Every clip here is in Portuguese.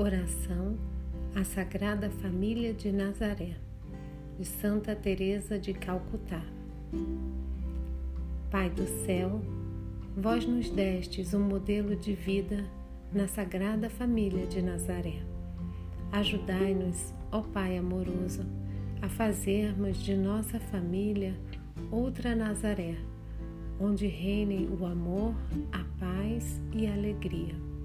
Oração à Sagrada Família de Nazaré, de Santa Teresa de Calcutá. Pai do céu, vós nos destes um modelo de vida na Sagrada Família de Nazaré. Ajudai-nos, ó Pai amoroso, a fazermos de nossa família outra Nazaré, onde reinem o amor, a paz e a alegria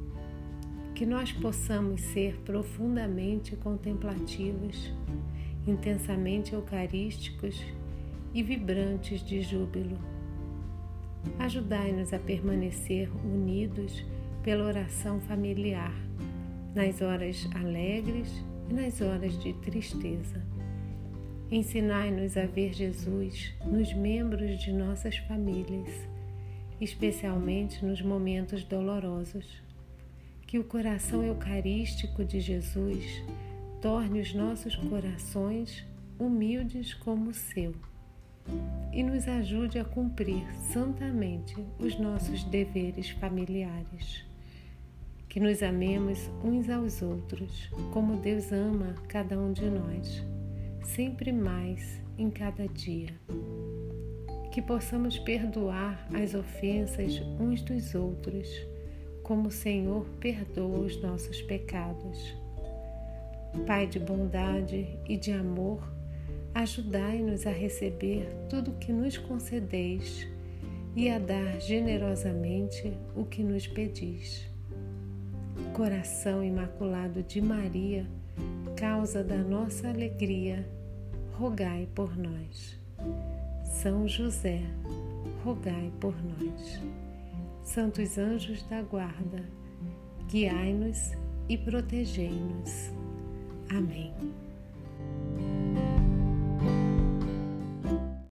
que nós possamos ser profundamente contemplativos, intensamente eucarísticos e vibrantes de júbilo. Ajudai-nos a permanecer unidos pela oração familiar, nas horas alegres e nas horas de tristeza. Ensinai-nos a ver Jesus nos membros de nossas famílias, especialmente nos momentos dolorosos que o coração eucarístico de Jesus torne os nossos corações humildes como o seu e nos ajude a cumprir santamente os nossos deveres familiares. Que nos amemos uns aos outros, como Deus ama cada um de nós, sempre mais em cada dia. Que possamos perdoar as ofensas uns dos outros como o Senhor perdoa os nossos pecados. Pai de bondade e de amor, ajudai-nos a receber tudo o que nos concedeis e a dar generosamente o que nos pedis. Coração Imaculado de Maria, causa da nossa alegria, rogai por nós. São José, rogai por nós. Santos anjos da guarda, guiai-nos e protegei-nos. Amém.